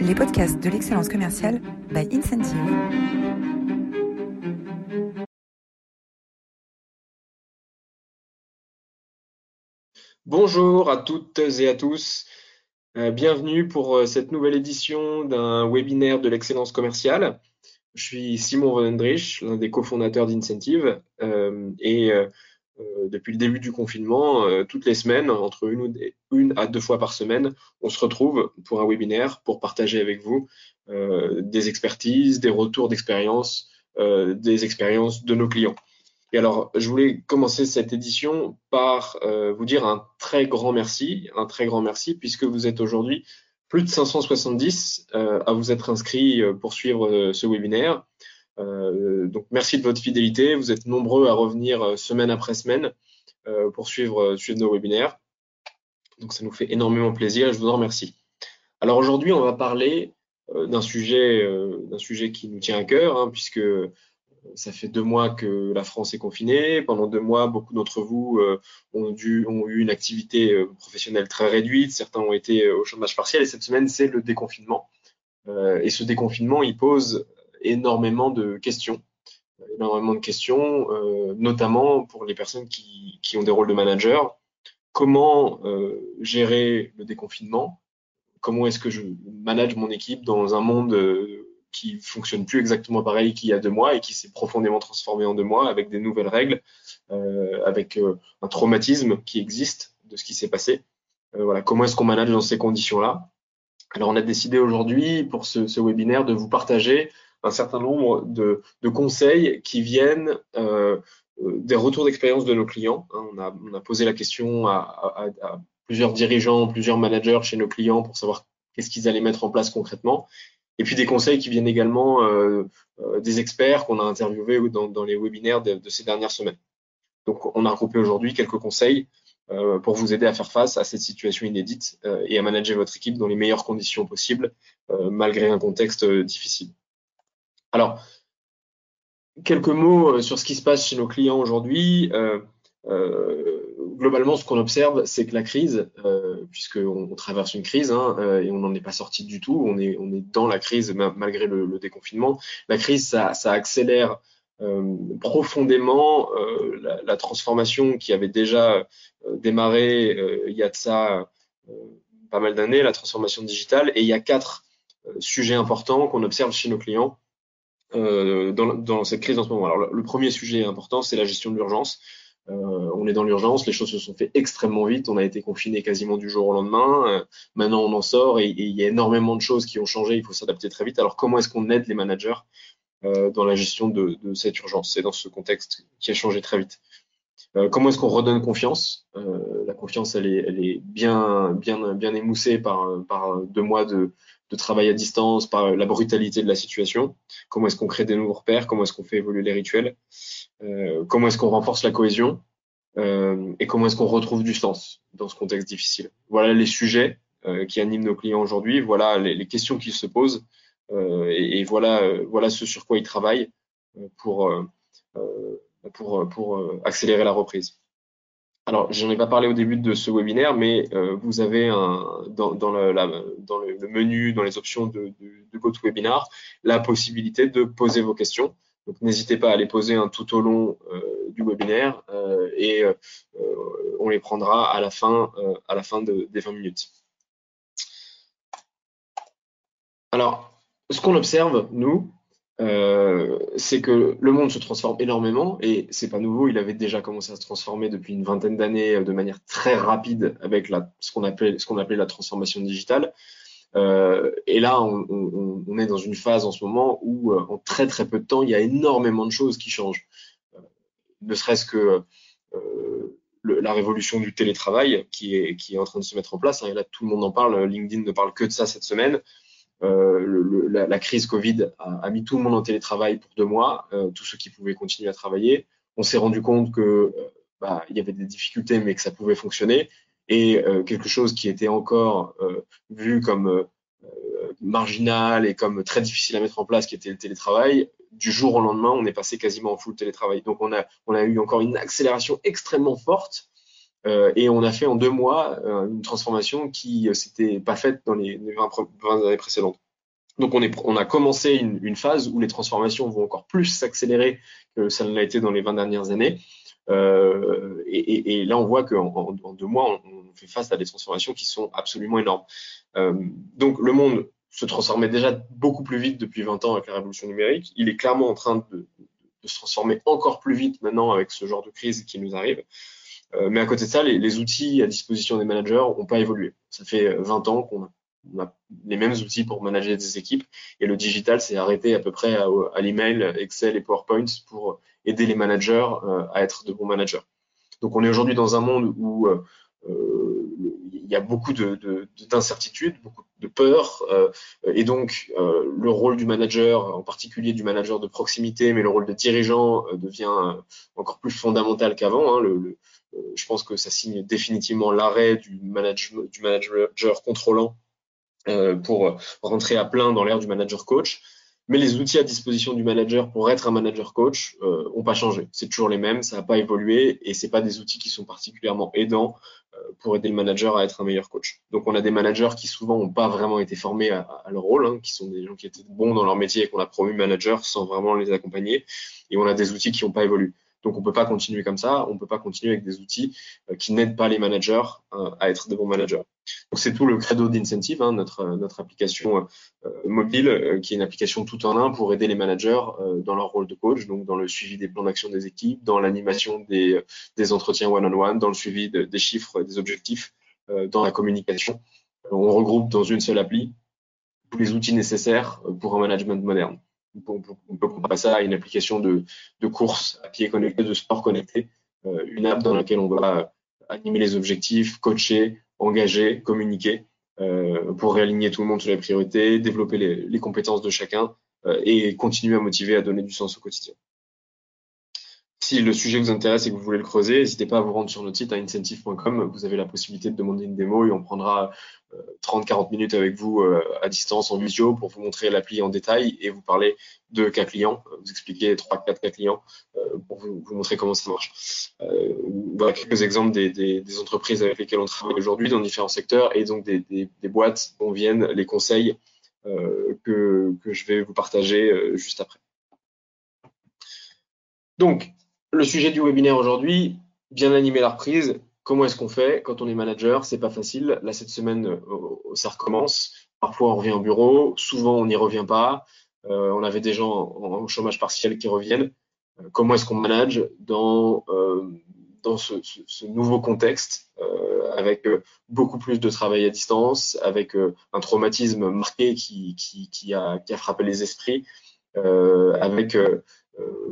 les podcasts de l'excellence commerciale by Incentive. Bonjour à toutes et à tous. Euh, bienvenue pour euh, cette nouvelle édition d'un webinaire de l'excellence commerciale. Je suis Simon Vonendrich, l'un des cofondateurs d'Incentive, euh, et depuis le début du confinement, euh, toutes les semaines, entre une, une, à deux fois par semaine, on se retrouve pour un webinaire pour partager avec vous euh, des expertises, des retours d'expérience, des expériences de nos clients. Et alors, je voulais commencer cette édition par vous dire un très grand merci, un très grand merci, puisque vous êtes aujourd'hui plus de 570 à vous être inscrits pour suivre ce webinaire. Euh, donc merci de votre fidélité. Vous êtes nombreux à revenir euh, semaine après semaine euh, pour suivre, nos webinaires. Donc ça nous fait énormément plaisir et je vous en remercie. Alors aujourd'hui, on va parler d'un sujet, d'un sujet qui nous tient à cœur, hein, puisque ça fait deux mois que la France est confinée. Pendant deux mois, beaucoup d'entre vous ont, ont eu une activité professionnelle très réduite. Certains ont été au chômage partiel. Et cette semaine, c'est le déconfinement. et ce déconfinement, il pose énormément de questions, énormément de questions, euh, notamment pour les personnes qui, qui, ont des rôles de manager. Comment euh, gérer le déconfinement? Comment est-ce que je manage mon équipe dans un monde euh, qui fonctionne plus exactement pareil qu'il y a deux mois et qui s'est profondément transformé en deux mois avec des nouvelles règles, avec un traumatisme qui existe de ce qui s'est passé? Voilà, comment est-ce qu'on manage dans ces conditions-là? Alors, on a décidé aujourd'hui pour ce, webinaire de vous partager un certain nombre de, de conseils qui viennent euh, euh des retours d'expérience de nos clients. Hein, on, a, on, a, posé la question à, à, à, plusieurs dirigeants, plusieurs managers chez nos clients pour savoir qu'est-ce qu'ils allaient mettre en place concrètement. Et puis des conseils qui viennent également euh, euh, des experts qu'on a interviewés dans, dans les webinaires de, de, ces dernières semaines. Donc on a regroupé aujourd'hui quelques conseils euh, pour vous aider à faire face à cette situation inédite euh, et à manager votre équipe dans les meilleures conditions possibles, malgré un contexte difficile. Alors, quelques mots euh, sur ce qui se passe chez nos clients aujourd'hui. Euh, euh, globalement, ce qu'on observe, c'est que la crise, puisqu'on on traverse une crise hein, et on n'en est pas sorti du tout, on est, dans la crise malgré le, déconfinement. La crise, ça, accélère profondément la, la, transformation qui avait déjà démarré il y a de ça pas mal d'années, la transformation digitale. Et il y a quatre sujets importants qu'on observe chez nos clients euh, dans, dans, cette crise en ce moment. Alors, le, premier sujet important, c'est la gestion de l'urgence. Euh, on est dans l'urgence, les choses se sont fait extrêmement vite, on a été confiné quasiment du jour au lendemain. Euh, maintenant, on en sort et, il y a énormément de choses qui ont changé, il faut s'adapter très vite. Alors, comment est-ce qu'on aide les managers euh, dans la gestion de, de cette urgence? C'est dans ce contexte qui a changé très vite. Euh, comment est-ce qu'on redonne confiance? La confiance, elle est, elle est bien, bien, bien émoussée par, par deux mois de, de travail à distance, par la brutalité de la situation. Comment est-ce qu'on crée des nouveaux repères? Comment est-ce qu'on fait évoluer les rituels? Euh, Comment est-ce qu'on renforce la cohésion? Euh, Et comment est-ce qu'on retrouve du sens dans ce contexte difficile? Voilà les sujets euh, qui animent nos clients aujourd'hui. Voilà les, les, questions qu'ils se posent. Euh, et, et, voilà, euh, voilà ce sur quoi ils travaillent pour, pour, pour accélérer la reprise. Alors, j'en ai pas parlé au début de ce webinaire, mais euh, vous avez dans, le, menu, dans les options de, de, de GoToWebinar, la possibilité de poser vos questions. Donc, n'hésitez pas à les poser un tout au long euh, du webinaire euh, et on les prendra à la fin, à la fin de, des 20 minutes. Alors, ce qu'on observe, nous, euh, c'est que le monde se transforme énormément et c'est pas nouveau. Il avait déjà commencé à se transformer depuis une vingtaine d'années euh, de manière très rapide avec ce qu'on appelait, la transformation digitale. Euh, et là, on, est dans une phase en ce moment où, en très très peu de temps, il y a énormément de choses qui changent. Ne serait-ce que la révolution du télétravail qui est, qui est en train de se mettre en place. Hein, et là, tout le monde en parle. LinkedIn ne parle que de ça cette semaine. Euh, la, crise Covid a, mis tout le monde en télétravail pour deux mois, euh, tous ceux qui pouvaient continuer à travailler. On s'est rendu compte que euh, bah, il y avait des difficultés, mais que ça pouvait fonctionner. Et quelque chose qui était encore vu comme marginal et comme très difficile à mettre en place, qui était le télétravail, du jour au lendemain, on est passé quasiment en full télétravail. Donc on a eu encore une accélération extrêmement forte euh, et on a fait en deux mois euh, une transformation qui euh, s'était pas faite dans les, 20, 20, années précédentes. Donc on, a commencé une, phase où les transformations vont encore plus s'accélérer que ça ne l'a été dans les 20 dernières années. Et, là, on voit qu'en en, deux mois, on, fait face à des transformations qui sont absolument énormes. Donc le monde se transformait déjà beaucoup plus vite depuis 20 ans avec la révolution numérique. Il est clairement en train de se transformer encore plus vite maintenant avec ce genre de crise qui nous arrive. Euh, mais à côté de ça, les, outils à disposition des managers n'ont pas évolué. Ça fait 20 ans qu'on a, les mêmes outils pour manager des équipes et le digital s'est arrêté à peu près à, à l'email, Excel et PowerPoint pour aider les managers euh, à être de bons managers. Donc on est aujourd'hui dans un monde où euh, il y a beaucoup d'incertitudes, de, de, beaucoup de peur, euh, et donc euh, le rôle du manager, en particulier du manager de proximité, mais le rôle de dirigeant euh, devient encore plus fondamental qu'avant. Hein, je pense que ça signe définitivement l'arrêt du, du manager contrôlant pour rentrer à plein dans l'ère du manager coach mais les outils à disposition du manager pour être un manager coach euh, ont pas changé. C'est toujours les mêmes, ça n'a pas évolué et c'est pas des outils qui sont particulièrement aidants euh, pour aider le manager à être un meilleur coach. Donc on a des managers qui souvent n'ont pas vraiment été formés à, à leur rôle, hein, qui sont des gens qui étaient bons dans leur métier et qu'on a promu manager sans vraiment les accompagner, et on a des outils qui n'ont pas évolué. Donc on peut pas continuer comme ça, on peut pas continuer avec des outils euh, qui n'aident pas les managers euh, à être de bons managers. Donc c'est tout le credo d'Incentive, hein, notre application euh, mobile, qui est une application tout en un pour aider les managers dans leur rôle de coach, donc dans le suivi des plans d'action des équipes, dans l'animation des des entretiens one-on-one, dans le suivi des chiffres, des objectifs, dans la communication. On regroupe dans une seule appli tous les outils nécessaires pour un management moderne on, peut comparer ça à une application de, de course à pied connecté, de sport connecté, euh, une app dans laquelle on va animer les objectifs, coacher, engager, communiquer euh, pour réaligner tout le monde sur les priorités, développer les, compétences de chacun euh, et continuer à motiver, à donner du sens au quotidien. Si le sujet vous intéresse et que vous voulez le creuser, n'hésitez pas à vous rendre sur notre site à incentive.com. Vous avez la possibilité de demander une démo et on prendra 30-40 euh, minutes avec vous euh, à distance en visio pour vous montrer l'appli en détail et vous parler de cas clients, vous expliquer 3-4 cas clients euh, pour vous, montrer comment ça marche. voilà quelques exemples des, entreprises avec lesquelles on travaille aujourd'hui dans différents secteurs et donc des, des boîtes dont viennent les conseils que, que je vais vous partager juste après. Donc, le sujet du webinaire aujourd'hui, bien animer la reprise. Comment est-ce qu'on fait quand on est manager? C'est pas facile. Là, cette semaine, euh, ça recommence. Parfois, on revient au bureau. Souvent, on n'y revient pas. Euh, on avait des gens en, chômage partiel qui reviennent. Euh, comment est-ce qu'on manage dans, dans ce, nouveau contexte avec beaucoup plus de travail à distance, avec un traumatisme marqué qui, qui, a, qui a frappé les esprits, avec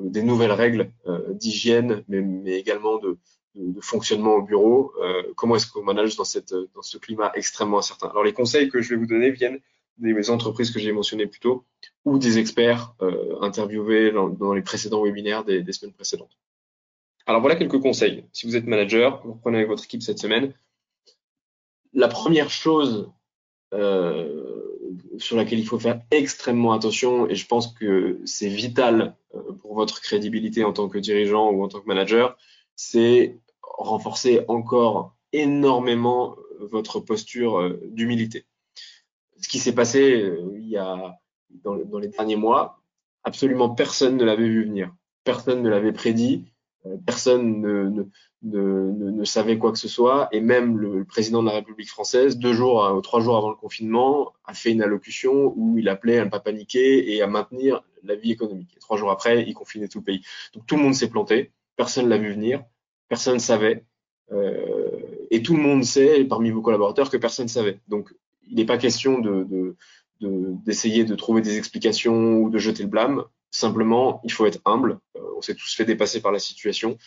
des nouvelles règles euh, d'hygiène, mais, également de, fonctionnement au bureau. Euh, comment est-ce qu'on manage dans, ce climat extrêmement incertain? Alors les conseils que je vais vous donner viennent des entreprises que j'ai mentionnées plus tôt ou des experts euh, interviewés dans, les précédents webinaires des, semaines précédentes. Alors voilà quelques conseils. Si vous êtes manager, vous reprenez avec votre équipe cette semaine. La première chose euh, sur laquelle il faut faire extrêmement attention et je pense que c'est vital euh, pour votre crédibilité en tant que dirigeant ou en tant que manager, c'est renforcer encore énormément votre posture euh, d'humilité. Ce qui s'est passé euh, il y a dans, dans, les derniers mois, absolument personne ne l'avait vu venir, personne ne l'avait prédit, personne ne, ne, ne, ne, savait quoi que ce soit. Et même le, président de la République française, deux jours ou trois jours avant le confinement, a fait une allocution où il appelait à ne pas paniquer et à maintenir la vie économique. Et trois jours après, il confinait tout le pays. Donc tout le monde s'est planté, personne l'a vu venir, personne ne savait. Euh, et tout le monde sait, parmi vos collaborateurs, que personne ne savait. Donc il n'est pas question de, de d'essayer de, de, trouver des explications ou de jeter le blâme. Simplement, il faut être humble. Euh, on s'est tous fait dépasser par la situation.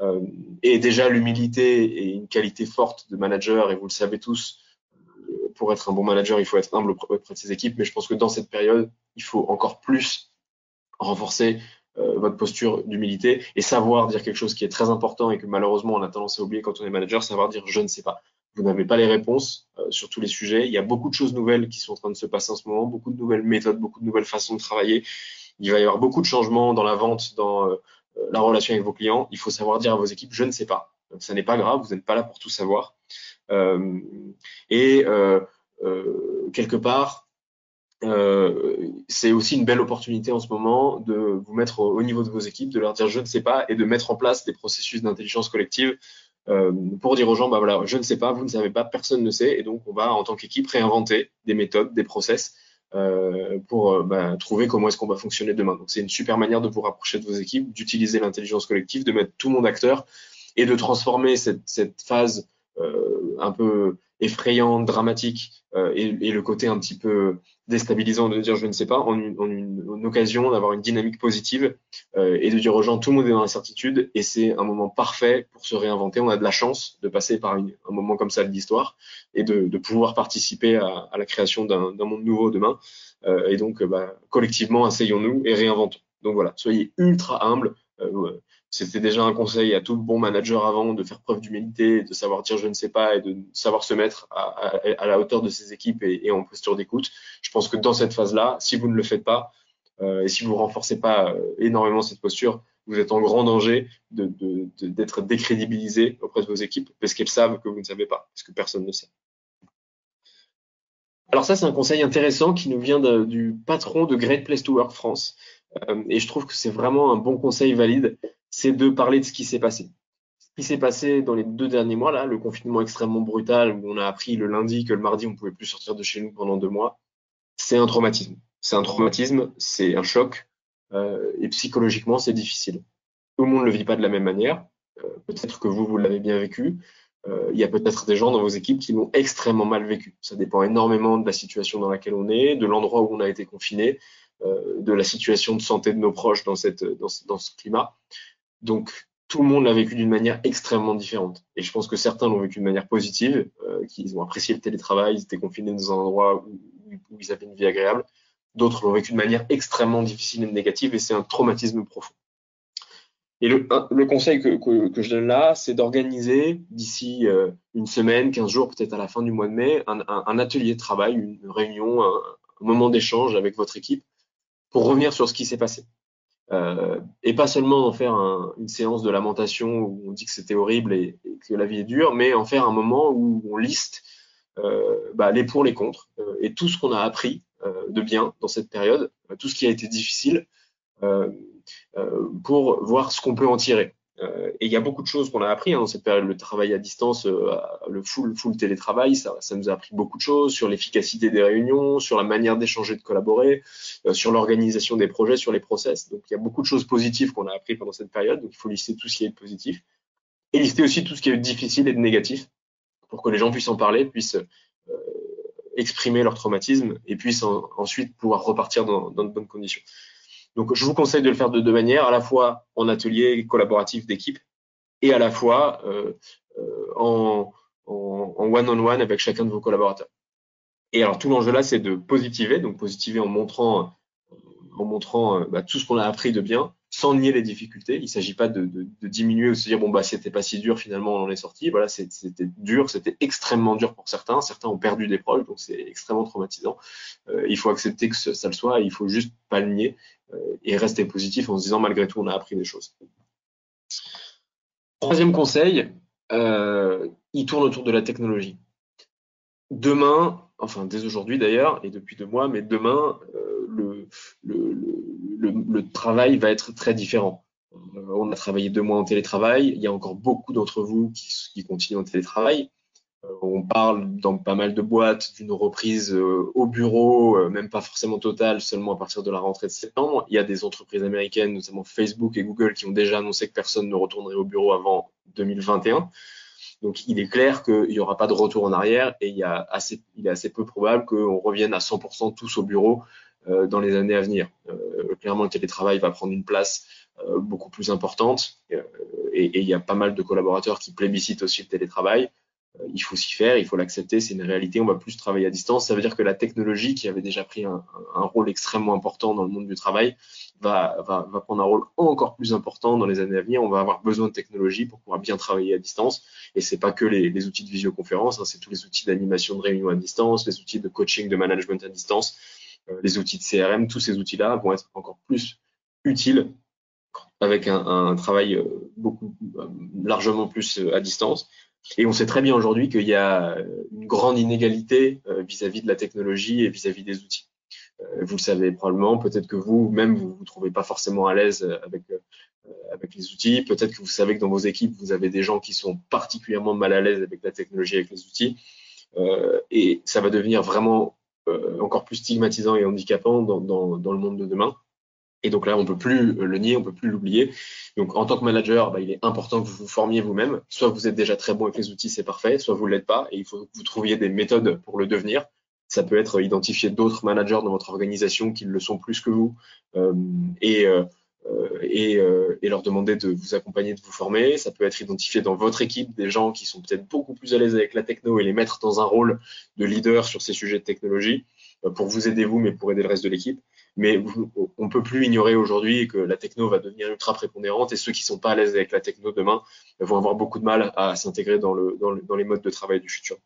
Euh, et déjà, l'humilité est une qualité forte de manager, et vous le savez tous, euh, pour être un bon manager, il faut être humble auprès de ses équipes. Mais je pense que dans cette période, il faut encore plus renforcer votre posture d'humilité et savoir dire quelque chose qui est très important et que malheureusement on a tendance à oublier quand on est manager, savoir dire je ne sais pas. Vous n'avez pas les réponses sur tous les sujets. Il y a beaucoup de choses nouvelles qui sont en train de se passer en ce moment, beaucoup de nouvelles méthodes, beaucoup de nouvelles façons de travailler. Il va y avoir beaucoup de changements dans la vente, dans euh, la relation avec vos clients, il faut savoir dire à vos équipes, je ne sais pas. Donc, ça n'est pas grave, vous n'êtes pas là pour tout savoir. Euh, et euh, euh, quelque part, euh, c'est aussi une belle opportunité en ce moment de vous mettre au, niveau de vos équipes, de leur dire je ne sais pas et de mettre en place des processus d'intelligence collective euh, pour dire aux gens bah je ne sais pas, vous ne savez pas, personne ne sait et donc on va en tant qu'équipe réinventer des méthodes, des process euh, pour euh, bah, trouver comment est-ce qu'on va fonctionner demain. Donc c'est une super manière de vous rapprocher de vos équipes, d'utiliser l'intelligence collective, de mettre tout le monde acteur et de transformer cette, phase euh, un peu effrayante, dramatique euh, et, et, le côté un petit peu déstabilisant de dire je ne sais pas, en une, en une, occasion d'avoir une dynamique positive euh, et de dire aux gens tout le monde est dans l'incertitude et c'est un moment parfait pour se réinventer. On a de la chance de passer par une, un moment comme ça de l'histoire et de, de, pouvoir participer à, à la création d'un monde nouveau demain. Euh, et donc, bah, collectivement, asseyons-nous et réinventons. Donc voilà, soyez ultra humbles. Euh, c'était déjà un conseil à tout bon manager avant de faire preuve d'humilité, de savoir dire je ne sais pas et de savoir se mettre à, la hauteur de ses équipes et, en posture d'écoute. Je pense que dans cette phase-là, si vous ne le faites pas euh, et si vous renforcez pas euh, énormément cette posture, vous êtes en grand danger d'être décrédibilisé auprès de vos équipes parce qu'elles savent que vous ne savez pas, parce que personne ne sait. Alors ça, c'est un conseil intéressant qui nous vient du patron de Great Place to Work France. Euh, et je trouve que c'est vraiment un bon conseil valide c'est de parler de ce qui s'est passé. Ce qui s'est passé dans les deux derniers mois, là, le confinement extrêmement brutal, où on a appris le lundi que le mardi, on pouvait plus sortir de chez nous pendant deux mois, c'est un traumatisme. C'est un traumatisme, c'est un choc, euh, et psychologiquement, c'est difficile. Tout le monde ne le vit pas de la même manière. Euh, peut-être que vous, vous l'avez bien vécu. Euh, il y a peut-être des gens dans vos équipes qui l'ont extrêmement mal vécu. Ça dépend énormément de la situation dans laquelle on est, de l'endroit où on a été confiné, de la situation de santé de nos proches dans ce climat. Donc, tout le monde l'a vécu d'une manière extrêmement différente. Et je pense que certains l'ont vécu de manière positive, euh, qu'ils ont apprécié le télétravail, ils étaient confinés dans un endroit où, ils avaient une vie agréable. D'autres l'ont vécu de manière extrêmement difficile et négative, et c'est un traumatisme profond. Et le, conseil que, je donne là, c'est d'organiser d'ici euh, une semaine, 15 jours, peut-être à la fin du mois de mai, un, atelier de travail, une réunion, un, un moment d'échange avec votre équipe pour revenir sur ce qui s'est passé. Euh, et pas seulement en faire un, une séance de lamentation où on dit que c'était horrible et, que la vie est dure, mais en faire un moment où on liste euh, bah, les pour, les contre euh, et tout ce qu'on a appris euh, de bien dans cette période, euh, tout ce qui a été difficile, euh, pour voir ce qu'on peut en tirer. Euh, et il y a beaucoup de choses qu'on a appris hein, dans cette période. Le travail à distance, euh, le full, full télétravail, ça, ça, nous a appris beaucoup de choses sur l'efficacité des réunions, sur la manière d'échanger, de collaborer, euh, sur l'organisation des projets, sur les process. Donc il y a beaucoup de choses positives qu'on a appris pendant cette période. Donc il faut lister tout ce qui est positif et lister aussi tout ce qui est difficile et de négatif pour que les gens puissent en parler, puissent exprimer leur traumatisme et puissent en, ensuite pouvoir repartir dans, dans de bonnes conditions. Donc, je vous conseille de le faire de deux manières, à la fois en atelier collaboratif d'équipe et à la fois euh, euh en, one-on-one avec chacun de vos collaborateurs. Et alors, tout l'enjeu là, c'est de positiver, donc positiver en montrant, en montrant euh, bah, tout ce qu'on a appris de bien, sans nier les difficultés. Il ne s'agit pas de, diminuer ou de se dire bon bah c'était pas si dur finalement on en est sorti. Voilà, c'était dur, c'était extrêmement dur pour certains. Certains ont perdu des proches, donc c'est extrêmement traumatisant. Il faut accepter que ça le soit, il faut juste pas le nier et rester positif en se disant malgré tout on a appris des choses. Troisième conseil, euh, il tourne autour de la technologie. Demain, enfin dès aujourd'hui d'ailleurs et depuis deux mois, mais demain euh, le, travail va être très différent. Euh, on a travaillé deux mois en télétravail. Il y a encore beaucoup d'entre vous qui, continuent en télétravail. Euh, on parle dans pas mal de boîtes d'une reprise au bureau, même pas forcément totale, seulement à partir de la rentrée de septembre. Il y a des entreprises américaines, notamment Facebook et Google, qui ont déjà annoncé que personne ne retournerait au bureau avant 2021. Donc il est clair qu'il n'y aura pas de retour en arrière et il, y a assez, il est assez peu probable qu'on revienne à 100% tous au bureau euh, dans les années à venir. Euh, clairement, le télétravail va prendre une place euh, beaucoup plus importante et, il y a pas mal de collaborateurs qui plébiscitent aussi le télétravail. Euh, il faut s'y faire, il faut l'accepter, c'est une réalité, on va plus travailler à distance. Ça veut dire que la technologie, qui avait déjà pris un, rôle extrêmement important dans le monde du travail, va, prendre un rôle encore plus important dans les années à venir. On va avoir besoin de technologie pour pouvoir bien travailler à distance. Et c'est pas que les, les, outils de visioconférence, hein, c'est tous les outils d'animation de réunion à distance, les outils de coaching, de management à distance, euh, les outils de CRM, tous ces outils-là vont être encore plus utiles avec un, un travail euh, beaucoup largement plus à distance et on sait très bien aujourd'hui qu'il y a une grande inégalité euh, vis-à-vis -vis de la technologie et vis-à-vis -vis des outils. vous le savez probablement, peut-être que vous-même, vous vous trouvez pas forcément à l'aise avec, les outils. Peut-être que vous savez que dans vos équipes, vous avez des gens qui sont particulièrement mal à l'aise avec la technologie, avec les outils. et ça va devenir vraiment encore plus stigmatisant et handicapant dans le monde de demain. Et donc là, on peut plus le nier, on peut plus l'oublier. Donc en tant que manager, bah, il est important que vous vous formiez vous-même. Soit vous êtes déjà très bon avec les outils, c'est parfait. Soit vous l'êtes pas, et il faut que vous trouviez des méthodes pour le devenir. Ça peut être identifier d'autres managers dans votre organisation qui le sont plus que vous, euh, et, euh, euh, et, leur demander de vous accompagner, de vous former. Ça peut être identifier dans votre équipe des gens qui sont peut-être beaucoup plus à l'aise avec la techno et les mettre dans un rôle de leader sur ces sujets de technologie euh, pour vous aider vous, mais pour aider le reste de l'équipe. Mais on peut plus ignorer aujourd'hui que la techno va devenir ultra prépondérante et ceux qui sont pas à l'aise avec la techno demain vont avoir beaucoup de mal à s'intégrer dans, dans, le, dans les modes de travail du futur.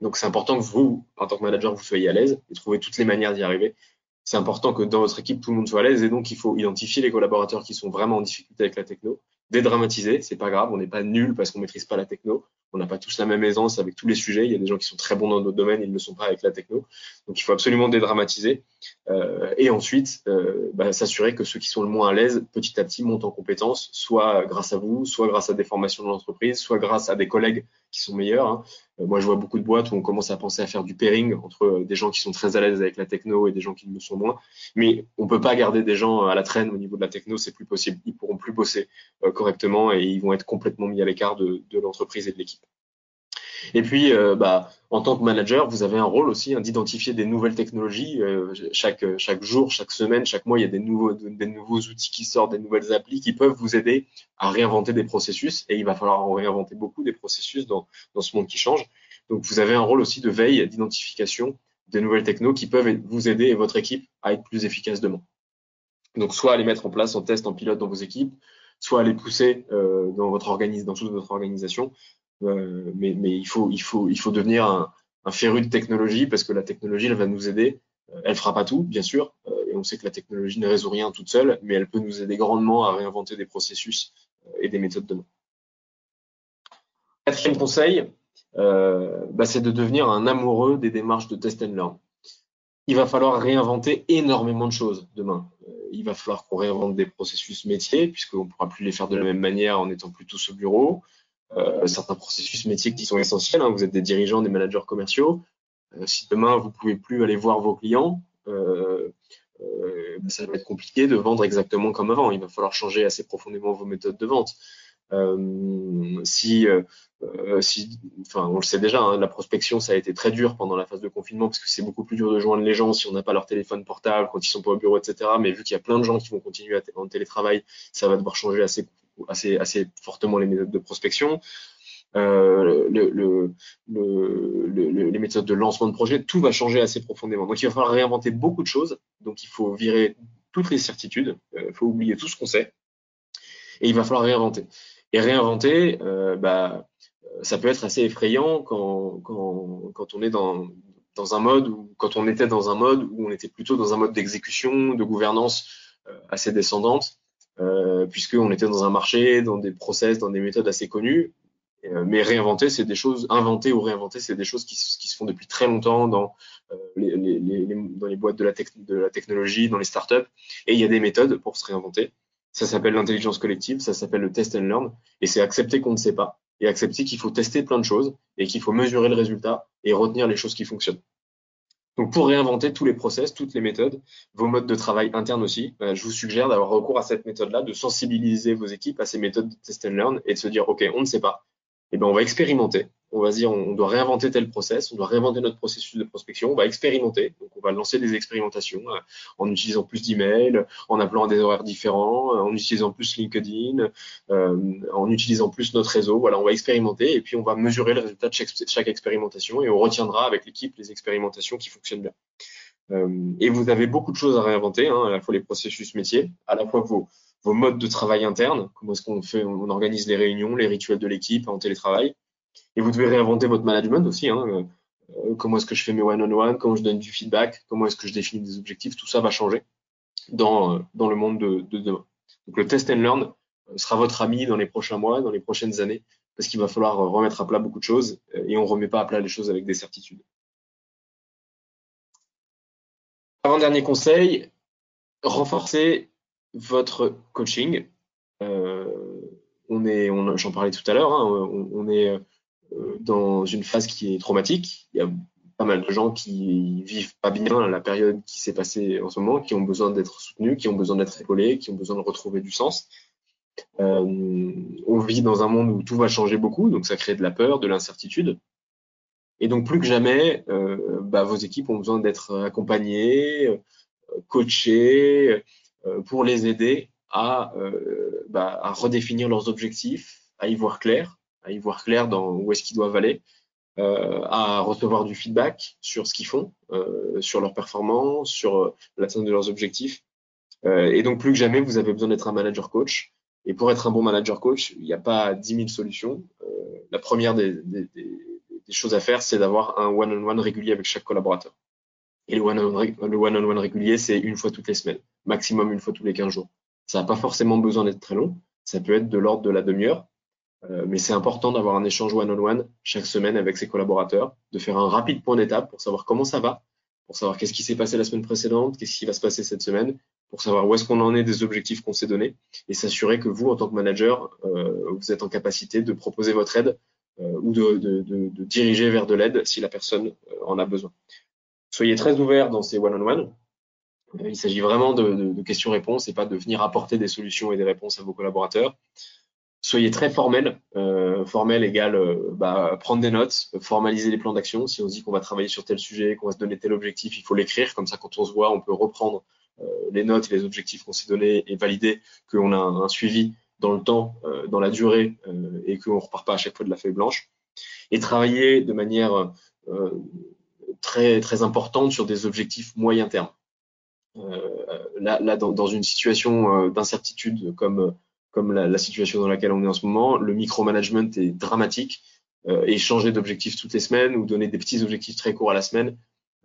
Donc c'est important que vous, en tant que manager, vous soyez à l'aise et trouver toutes les manières d'y arriver. C'est important que dans votre équipe, tout le monde soit à l'aise et donc il faut identifier les collaborateurs qui sont vraiment en difficulté avec la techno, dédramatiser, c'est pas grave, on n'est pas nul parce qu'on maîtrise pas la techno, on n'a pas tous la même aisance avec tous les sujets. Il y a des gens qui sont très bons dans d'autres domaines, ils ne le sont pas avec la techno. Donc il faut absolument dédramatiser. Euh, et ensuite, euh, bah, s'assurer que ceux qui sont le moins à l'aise, petit à petit, montent en compétences, soit grâce à vous, soit grâce à des formations de l'entreprise, soit grâce à des collègues qui sont meilleurs. Hein. Euh, moi, je vois beaucoup de boîtes où on commence à penser à faire du pairing entre des gens qui sont très à l'aise avec la techno et des gens qui ne le sont moins. Mais on peut pas garder des gens à la traîne au niveau de la techno, c'est plus possible. Ils pourront plus bosser correctement et ils vont être complètement mis à l'écart de l'entreprise et de l'équipe. Et puis, euh, bah, en tant que manager, vous avez un rôle aussi hein, d'identifier des nouvelles technologies. Euh, chaque, chaque jour, chaque semaine, chaque mois, il y a des nouveaux, des nouveaux outils qui sortent, des nouvelles applis qui peuvent vous aider à réinventer des processus. Et il va falloir en réinventer beaucoup des processus dans, dans ce monde qui change. Donc, vous avez un rôle aussi de veille, d'identification des nouvelles technos qui peuvent vous aider et votre équipe à être plus efficace demain. Donc, soit à les mettre en place en test, en pilote dans vos équipes, soit à les pousser euh, dans votre organisme, dans toute votre organisation, euh, mais, il faut, devenir un, féru de technologie parce que la technologie, elle va nous aider. Euh, elle fera pas tout, bien sûr, euh, et on sait que la technologie ne résout rien toute seule, mais elle peut nous aider grandement à réinventer des processus et des méthodes de demain. Quatrième conseil, euh, bah, c'est de devenir un amoureux des démarches de test and learn. Il va falloir réinventer énormément de choses demain. il va falloir qu'on réinvente des processus métiers, puisqu'on ne pourra plus les faire de la même manière en étant plus tous au bureau. Euh, certains processus métiers qui sont essentiels. Hein. Vous êtes des dirigeants, des managers commerciaux. Euh, si demain vous pouvez plus aller voir vos clients, euh, ça va être compliqué de vendre exactement comme avant. Il va falloir changer assez profondément vos méthodes de vente. si, si, enfin, on le sait déjà, hein, la prospection, ça a été très dur pendant la phase de confinement parce que c'est beaucoup plus dur de joindre les gens si on n'a pas leur téléphone portable, quand ils sont pas au bureau, etc. Mais vu qu'il y a plein de gens qui vont continuer à en télétravail, ça va devoir changer assez assez, fortement les méthodes de prospection. Euh, le, le, le, les méthodes de lancement de projet, tout va changer assez profondément. Donc il va falloir réinventer beaucoup de choses. Donc il faut virer toutes les certitudes, il euh, faut oublier tout ce qu'on sait, et il va falloir réinventer. Et réinventer, euh, bah, ça peut être assez effrayant quand, on est dans, un mode quand on était dans un mode où on était plutôt dans un mode d'exécution, de gouvernance assez descendante euh, puisqu'on était dans un marché, dans des process, dans des méthodes assez connues. Euh, mais réinventer, c'est des choses, inventer ou réinventer, c'est des choses qui, se font depuis très longtemps dans, euh, les, dans les boîtes de la, de la technologie, dans les startups. Et il y a des méthodes pour se réinventer. Ça s'appelle l'intelligence collective, ça s'appelle le test and learn. Et c'est accepter qu'on ne sait pas et accepter qu'il faut tester plein de choses et qu'il faut mesurer le résultat et retenir les choses qui fonctionnent. Donc pour réinventer tous les process, toutes les méthodes, vos modes de travail internes aussi, euh, je vous suggère d'avoir recours à cette méthode-là, de sensibiliser vos équipes à ces méthodes de test and learn et de se dire, OK, on ne sait pas, eh ben, on va expérimenter. On va dire, on doit réinventer tel process, on doit réinventer notre processus de prospection, on va expérimenter. Donc, on va lancer des expérimentations euh, en utilisant plus d'emails, en appelant à des horaires différents, euh, en utilisant plus LinkedIn, euh, en utilisant plus notre réseau. Voilà, on va expérimenter et puis on va mesurer le résultat de chaque, expérimentation et on retiendra avec l'équipe les expérimentations qui fonctionnent bien. Et vous avez beaucoup de choses à réinventer, hein, à la fois les processus métiers, à la fois vos, vos modes de travail internes, comment est-ce qu'on fait, on organise les réunions, les rituels de l'équipe en télétravail. Et vous devez réinventer votre management aussi. Hein, euh, euh, comment est-ce que je fais mes one-on-one, comment je donne du feedback, comment est-ce que je définis des objectifs, tout ça va changer dans, euh, dans le monde de, de demain. Donc le test and learn sera votre ami dans les prochains mois, dans les prochaines années, parce qu'il va falloir remettre à plat beaucoup de choses et on remet pas à plat les choses avec des certitudes. Avant-dernier conseil, renforcer votre coaching. On est, j'en parlais tout à l'heure, hein, on, est dans une phase qui est traumatique. Il y a pas mal de gens qui vivent pas bien la période qui s'est passée en ce moment, qui ont besoin d'être soutenus, qui ont besoin d'être épaulés, qui ont besoin de retrouver du sens. Euh, on vit dans un monde où tout va changer beaucoup, donc ça crée de la peur, de l'incertitude. Et donc plus que jamais, euh, bah, vos équipes ont besoin d'être accompagnées, euh, coachées, pour les aider bah, à redéfinir leurs objectifs, à y voir clair, à y voir clair dans où est-ce qu'ils doivent aller, euh, à recevoir du feedback sur ce qu'ils font, euh, sur leur performance, sur l'atteinte de leurs objectifs. Euh, et donc plus que jamais, vous avez besoin d'être un manager coach. Et pour être un bon manager coach, il n'y a pas 10 000 solutions. la première des, des, des, choses à faire, c'est d'avoir un one-on-one régulier avec chaque collaborateur. Et le one-on-one régulier, c'est une fois toutes les semaines, maximum une fois tous les 15 jours. Ça n'a pas forcément besoin d'être très long. Ça peut être de l'ordre de la demi-heure. Euh, mais c'est important d'avoir un échange one-on-one chaque semaine avec ses collaborateurs, de faire un rapide point d'étape pour savoir comment ça va, pour savoir qu'est-ce qui s'est passé la semaine précédente, qu'est-ce qui va se passer cette semaine, pour savoir où est-ce qu'on en est des objectifs qu'on s'est donnés, et s'assurer que vous, en tant que manager, euh, vous êtes en capacité de proposer votre aide euh, ou de, de, de, de, diriger vers de l'aide si la personne euh, en a besoin. Soyez très ouvert dans ces one-on-one. Euh, il s'agit vraiment de, questions-réponses et pas de venir apporter des solutions et des réponses à vos collaborateurs soyez très formel. Euh, formel égale euh, bah, prendre des notes, formaliser les plans d'action. Si on se dit qu'on va travailler sur tel sujet, qu'on va se donner tel objectif, il faut l'écrire. Comme ça, quand on se voit, on peut reprendre euh, les notes, les objectifs qu'on s'est donnés et valider qu'on a un, suivi dans le temps, euh, dans la durée euh, et qu'on repart pas à chaque fois de la feuille blanche. Et travailler de manière très très importante sur des objectifs moyen terme. là, là dans, dans, une situation d'incertitude comme comme la, situation dans laquelle on est en ce moment, le micromanagement est dramatique euh, et changer d'objectif toutes les semaines ou donner des petits objectifs très courts à la semaine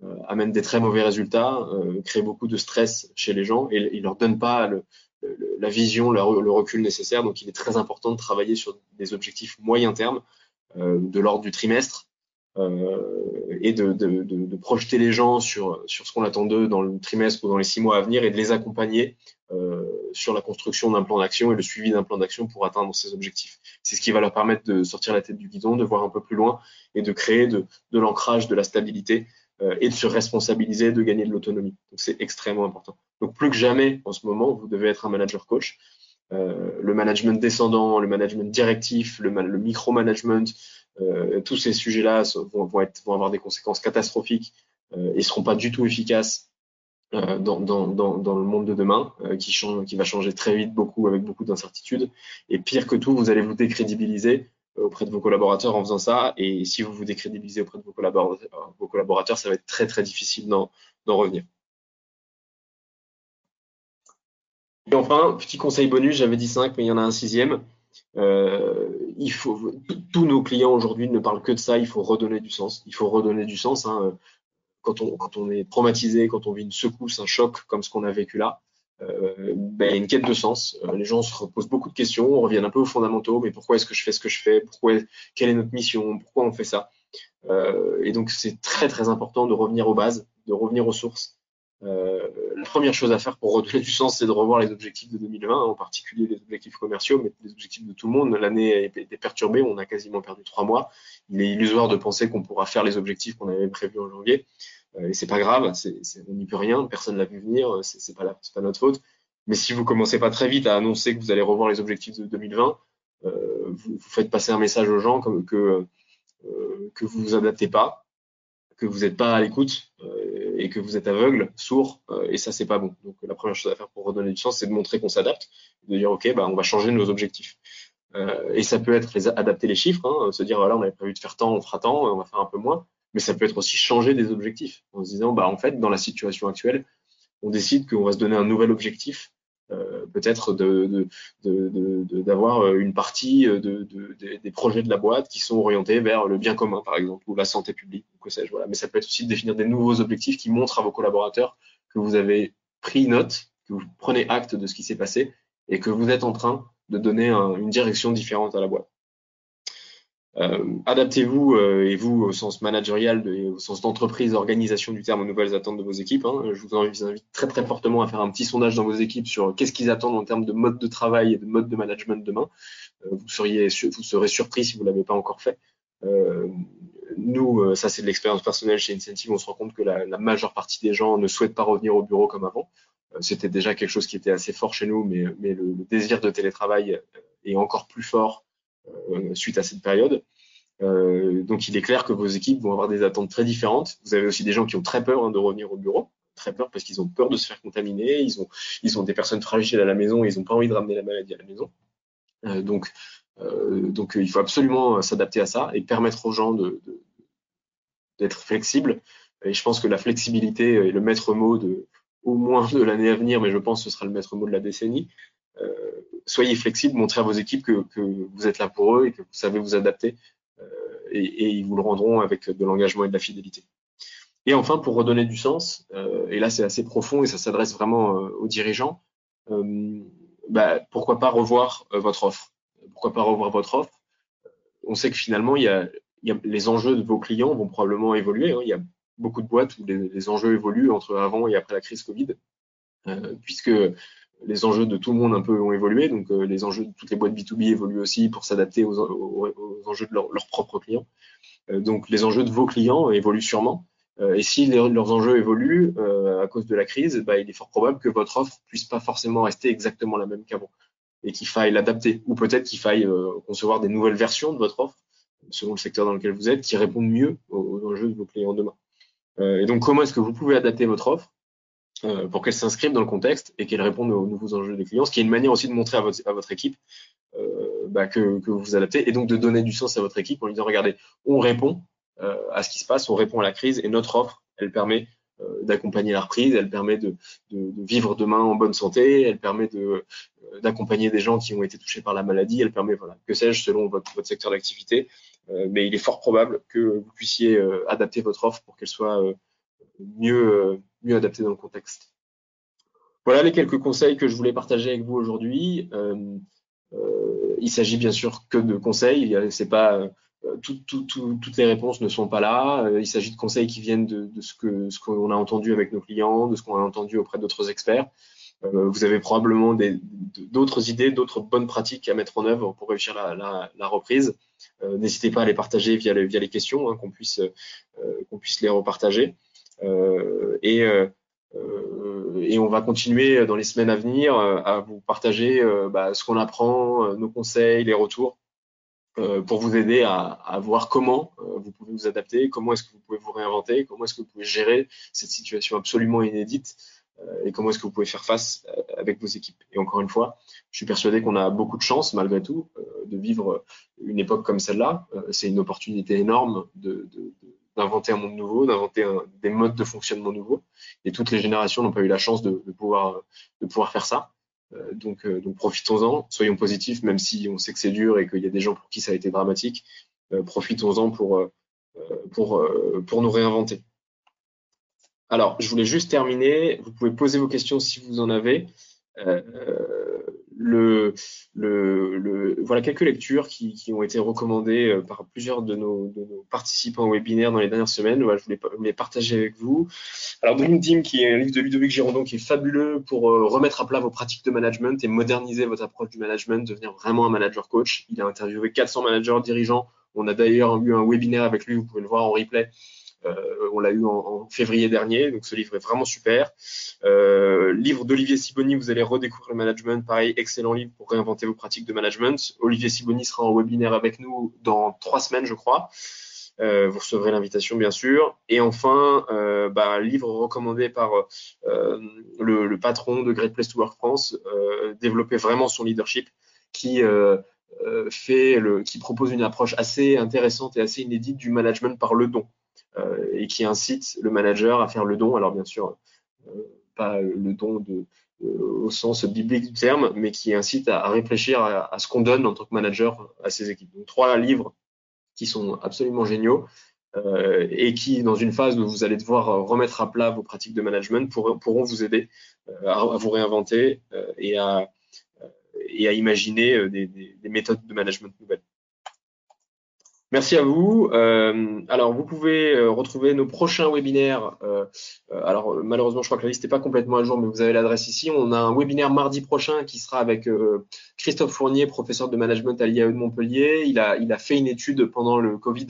euh, amène des très mauvais résultats, euh, crée beaucoup de stress chez les gens et il leur donne pas la vision, le, le, recul nécessaire. Donc, il est très important de travailler sur des objectifs moyen terme de l'ordre du trimestre et de, projeter les gens sur, ce qu'on attend d'eux dans le trimestre ou dans les six mois à venir et de les accompagner euh, sur la construction d'un plan d'action et le suivi d'un plan d'action pour atteindre ces objectifs. C'est ce qui va leur permettre de sortir la tête du guidon, de voir un peu plus loin et de créer de, l'ancrage, de la stabilité euh, et de se responsabiliser, de gagner de l'autonomie. Donc c'est extrêmement important. Donc plus que jamais en ce moment, vous devez être un manager coach. Euh, le management descendant, le management directif, le, le micromanagement, euh, tous ces sujets-là vont, avoir des conséquences catastrophiques euh, et seront pas du tout efficaces euh, dans, le monde de demain, euh, qui, va changer très vite, beaucoup avec beaucoup d'incertitudes. Et pire que tout, vous allez vous décrédibiliser auprès de vos collaborateurs en faisant ça. Et si vous vous décrédibilisez auprès de vos collaborateurs, ça va être très très difficile d'en revenir. Et enfin, petit conseil bonus, j'avais dit 5, mais il y en a un sixième. Euh, il faut, tous nos clients aujourd'hui ne parlent que de ça. Il faut redonner du sens. Il faut redonner du sens. Hein. Quand, on, est traumatisé, quand on vit une secousse, un choc comme ce qu'on a vécu là, euh, ben, une quête de sens. Euh, les gens se posent beaucoup de questions, on revient un peu aux fondamentaux. Mais pourquoi est-ce que je fais ce que je fais? Pourquoi Quelle est notre mission? Pourquoi on fait ça? Euh, Et donc c'est très très important de revenir aux bases, de revenir aux sources euh, la première chose à faire pour redonner du sens, c'est de revoir les objectifs de 2020, en particulier les objectifs commerciaux, mais les objectifs de tout le monde. L'année été perturbée, on a quasiment perdu trois mois. Il est illusoire de penser qu'on pourra faire les objectifs qu'on avait prévus en janvier. Euh, et c'est pas grave, on n'y peut rien, personne l'a vu venir, c'est, c'est pas, pas notre faute. Mais si vous commencez pas très vite à annoncer que vous allez revoir les objectifs de 2020, euh, vous, faites passer un message aux gens que euh, que vous vous adaptez pas, que vous n'êtes pas à l'écoute et que vous êtes aveugle, sourd, euh, et ça c'est pas bon. Donc la première chose à faire pour redonner du sens, c'est de montrer qu'on s'adapte, de dire ok, bah on va changer nos objectifs. Euh, et ça peut être adapter les chiffres, hein, se dire voilà on avait prévu de faire tant, on fera tant, on va faire un peu moins. Mais ça peut être aussi changer des objectifs en se disant bah en fait dans la situation actuelle, on décide qu'on va se donner un nouvel objectif euh, peut-être d'avoir de, une partie de, des projets de la boîte qui sont orientés vers le bien commun, par exemple, ou la santé publique, ou que sais-je. Voilà. Mais ça peut être aussi de définir des nouveaux objectifs qui montrent à vos collaborateurs que vous avez pris note, que vous prenez acte de ce qui s'est passé et que vous êtes en train de donner un, une direction différente à la boîte. Adaptez-vous et vous au sens managérial au sens d'entreprise, organisation du terme aux nouvelles attentes de vos équipes. Hein. Je vous invite très très fortement à faire un petit sondage dans vos équipes sur qu'est-ce qu'ils attendent en termes de mode de travail et de mode de management demain. vous seriez vous serez surpris si vous l'avez pas encore fait. nous, ça c'est de l'expérience personnelle chez Incentive, on se rend compte que la, la majeure partie des gens ne souhaitent pas revenir au bureau comme avant. C'était déjà quelque chose qui était assez fort chez nous, mais, mais le, désir de télétravail est encore plus fort euh, suite à cette période. Euh, donc, il est clair que vos équipes vont avoir des attentes très différentes. Vous avez aussi des gens qui ont très peur hein, de revenir au bureau, très peur parce qu'ils ont peur de se faire contaminer. Ils ont, ils ont des personnes fragiles à la maison et ils n'ont pas envie de ramener la maladie à la maison. Euh, donc, euh, donc, il faut absolument s'adapter à ça et permettre aux gens d'être flexibles. Et je pense que la flexibilité est le maître mot de, au moins de l'année à venir, mais je pense que ce sera le maître mot de la décennie. Euh, soyez flexibles, montrez à vos équipes que, vous êtes là pour eux et que vous savez vous adapter, euh, et, ils vous le rendront avec de l'engagement et de la fidélité. Et enfin, pour redonner du sens, euh, et là c'est assez profond et ça s'adresse vraiment aux dirigeants, bah, pourquoi pas revoir votre offre? Pourquoi pas revoir votre offre? On sait que finalement, les enjeux de vos clients vont probablement évoluer. Hein. Il y a beaucoup de boîtes où les, enjeux évoluent entre avant et après la crise Covid, puisque les enjeux de tout le monde un peu ont évolué. Donc euh, les enjeux de toutes les boîtes B2B évoluent aussi pour s'adapter aux, enjeux de leurs propres clients. Euh, donc les enjeux de vos clients évoluent sûrement. et si leurs enjeux évoluent à cause de la crise, bah, il est fort probable que votre offre puisse pas forcément rester exactement la même qu'avant et qu'il faille l'adapter. Ou peut-être qu'il faille concevoir des nouvelles versions de votre offre selon le secteur dans lequel vous êtes, qui répondent mieux aux enjeux de vos clients demain. Euh, et donc, comment est-ce que vous pouvez adapter votre offre euh, pour qu'elle s'inscrive dans le contexte et qu'elle réponde aux nouveaux enjeux des clients, ce qui est une manière aussi de montrer à votre, équipe euh, bah, que, que, vous vous adaptez et donc de donner du sens à votre équipe en lui disant regardez, on répond à ce qui se passe, on répond à la crise et notre offre, elle permet d'accompagner la reprise, elle permet de, de, de, vivre demain en bonne santé, elle permet de d'accompagner des gens qui ont été touchés par la maladie, elle permet voilà que sais-je selon votre, votre secteur d'activité euh, mais il est fort probable que vous puissiez euh, adapter votre offre pour qu'elle soit euh, mieux, mieux adaptée dans le contexte. Voilà les quelques conseils que je voulais partager avec vous aujourd'hui. Euh, euh, il s'agit bien sûr que de conseils. C'est pas euh, tout, tout, tout, toutes les réponses ne sont pas là. Il s'agit de conseils qui viennent de, ce que ce qu'on a entendu avec nos clients, de ce qu'on a entendu auprès d'autres experts. Euh, vous avez probablement d'autres idées, d'autres bonnes pratiques à mettre en œuvre pour réussir la, reprise. Euh, n'hésitez pas à les partager via les, questions, hein, qu'on puisse, euh, qu'on puisse les repartager. Et, et on va continuer dans les semaines à venir à vous partager bah, ce qu'on apprend, nos conseils, les retours. pour vous aider à, voir comment vous pouvez vous adapter, comment est-ce que vous pouvez vous réinventer, comment est-ce que vous pouvez gérer cette situation absolument inédite et comment est-ce que vous pouvez faire face euh, avec vos équipes. Et encore une fois, je suis persuadé qu'on a beaucoup de chance, malgré tout, euh, de vivre une époque comme celle-là. Euh, c'est une opportunité énorme de, d'inventer un monde nouveau, d'inventer des modes de fonctionnement nouveaux. Et toutes les générations n'ont pas eu la chance de, pouvoir, de pouvoir faire ça. donc, donc profitons-en, soyons positifs, même si on sait que c'est dur et qu'il y a des gens pour qui ça a été dramatique. profitons-en pour, pour, pour nous réinventer. Alors, je voulais juste terminer. Vous pouvez poser vos questions si vous en avez. Le, le, le, voilà quelques lectures qui, qui, ont été recommandées euh, par plusieurs de nos, de nos, participants au webinaire dans les dernières semaines. Voilà, je voulais les partager avec vous. Alors, Dream Team, qui est un livre de Ludovic Girondon, qui est fabuleux pour euh, remettre à plat vos pratiques de management et moderniser votre approche du management, devenir vraiment un manager coach. Il a interviewé 400 managers dirigeants. On a d'ailleurs eu un webinaire avec lui, vous pouvez le voir en replay on l'a eu en, février dernier, donc ce livre est vraiment super. Euh, livre d'Olivier Siboni, vous allez redécouvrir le management, pareil, excellent livre pour réinventer vos pratiques de management. Olivier Siboni sera en webinaire avec nous dans trois semaines, je crois. Euh, vous recevrez l'invitation bien sûr. Et enfin, euh, bah, livre recommandé par euh, le, patron de Great Place to Work France, euh, développer vraiment son leadership, qui propose une approche assez intéressante et assez inédite du management par le don. Euh, et qui incite le manager à faire le don. Alors bien sûr, euh, pas le don de, au sens biblique du terme, mais qui incite à, réfléchir à, ce qu'on donne en tant que manager à ses équipes. Donc trois livres qui sont absolument géniaux euh, et qui, dans une phase où vous allez devoir remettre à plat vos pratiques de management, pourront vous aider à, vous réinventer et, à, imaginer des méthodes de management nouvelles. Merci à vous. Euh, alors, vous pouvez euh, retrouver nos prochains webinaires. Euh, alors, malheureusement, je crois que la liste n'est pas complètement à jour, mais vous avez l'adresse ici. On a un webinaire mardi prochain qui sera avec Christophe Fournier, professeur de management à l'IAE de Montpellier. Il a, il a fait une étude pendant le Covid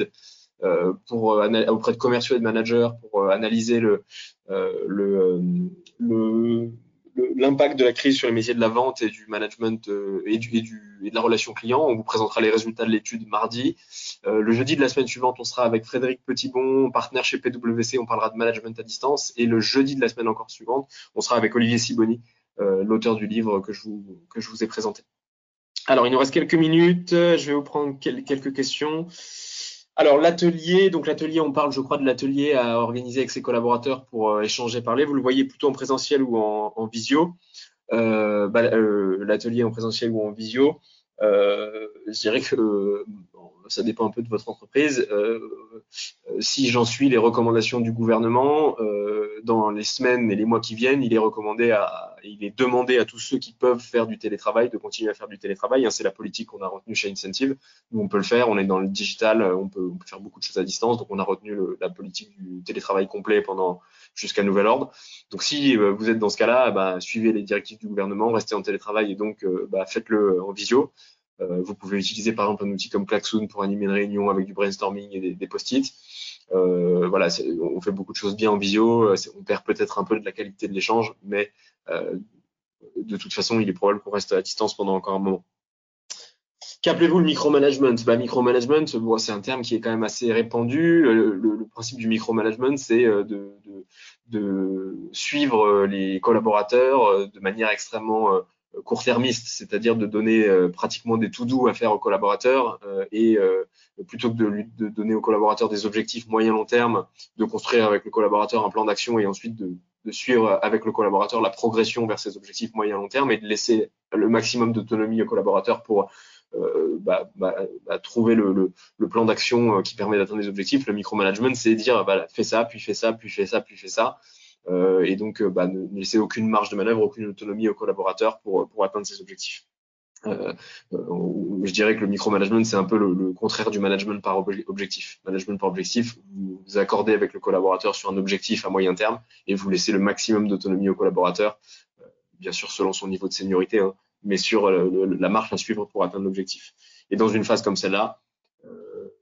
pour, auprès de commerciaux et de managers pour analyser le, le, le l'impact de la crise sur les métiers de la vente et du management euh, et, du, et, du, et, de la relation client. On vous présentera les résultats de l'étude mardi. Euh, le jeudi de la semaine suivante, on sera avec Frédéric Petitbon, partenaire chez PwC. On parlera de management à distance. Et le jeudi de la semaine encore suivante, on sera avec Olivier Siboni, euh, l'auteur du livre que je, vous, que je vous ai présenté. Alors, il nous reste quelques minutes. Je vais vous prendre quelques questions. Alors l'atelier, donc l'atelier, on parle, je crois, de l'atelier à organiser avec ses collaborateurs pour euh, échanger, parler. Vous le voyez plutôt en présentiel ou en, visio. Euh, bah, euh, l'atelier en présentiel ou en visio. je dirais que ça dépend un peu de votre entreprise. Euh, euh, si j'en suis les recommandations du gouvernement, euh, dans les semaines et les mois qui viennent, il est recommandé à, il est demandé à tous ceux qui peuvent faire du télétravail de continuer à faire du télétravail. Hein, c'est la politique qu'on a retenue chez Incentive. Nous, on peut le faire. On est dans le digital. On peut, faire beaucoup de choses à distance. Donc, on a retenu la politique du télétravail complet pendant jusqu'à nouvel ordre. Donc, si vous êtes dans ce cas-là, bah, suivez les directives du gouvernement, restez en télétravail et donc bah, faites-le en visio. Euh, vous pouvez utiliser par exemple un outil comme Klaxoon pour animer une réunion avec du brainstorming et des, post-it. Euh, voilà, on fait beaucoup de choses bien en visio. Euh, on perd peut-être un peu de la qualité de l'échange, mais de toute façon, il est probable qu'on reste à distance pendant encore un moment. Qu'appelez-vous le micromanagement? Bah, Micromanagement, bon, c'est un terme qui est quand même assez répandu. Le, principe du micromanagement, c'est de, suivre les collaborateurs de manière extrêmement court-termiste, c'est-à-dire de donner euh, pratiquement des tout doux à faire aux collaborateurs euh, et euh, plutôt que de, donner aux collaborateurs des objectifs moyen-long terme, de construire avec le collaborateur un plan d'action et ensuite de, suivre avec le collaborateur la progression vers ces objectifs moyen-long terme et de laisser le maximum d'autonomie au collaborateur pour bah, bah, bah, trouver le, le, plan d'action qui permet d'atteindre les objectifs. Le micromanagement, c'est dire fais ça, puis fais ça, puis fais ça, puis fais ça. Euh, et donc euh, bah, ne laisser aucune marge de manœuvre, aucune autonomie aux collaborateurs pour, atteindre ces objectifs. Euh, je dirais que le micromanagement, c'est un peu le, contraire du management par objectif. Management par objectif, vous vous accordez avec le collaborateur sur un objectif à moyen terme et vous laissez le maximum d'autonomie au collaborateur, bien sûr selon son niveau de seniorité, hein, mais sur la marche à suivre pour atteindre l'objectif. Et dans une phase comme celle-là,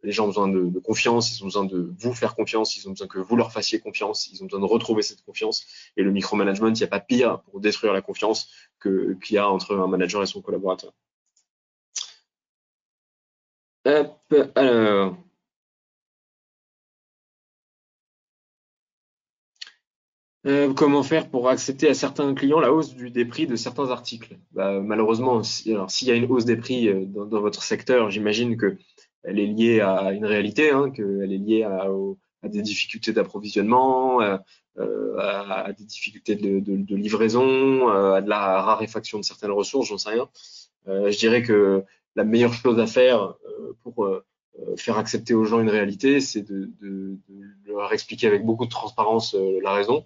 les gens ont besoin de, confiance, ils ont besoin de vous faire confiance, ils ont besoin que vous leur fassiez confiance, ils ont besoin de retrouver cette confiance. Et le micromanagement, il n'y a pas pire pour détruire la confiance qu'il y a entre un manager et son collaborateur. Euh, comment faire pour accepter à certains clients la hausse des prix de certains articles? Bah, Malheureusement, s'il y a une hausse des prix euh, dans votre secteur, j'imagine que elle est liée à une réalité, hein, qu'elle est liée à, des difficultés d'approvisionnement, euh, à, à, des difficultés de, livraison, euh, à de la raréfaction de certaines ressources, j'en sais rien. Euh, je dirais que la meilleure chose à faire euh, pour euh, faire accepter aux gens une réalité, c'est de, leur expliquer avec beaucoup de transparence la raison.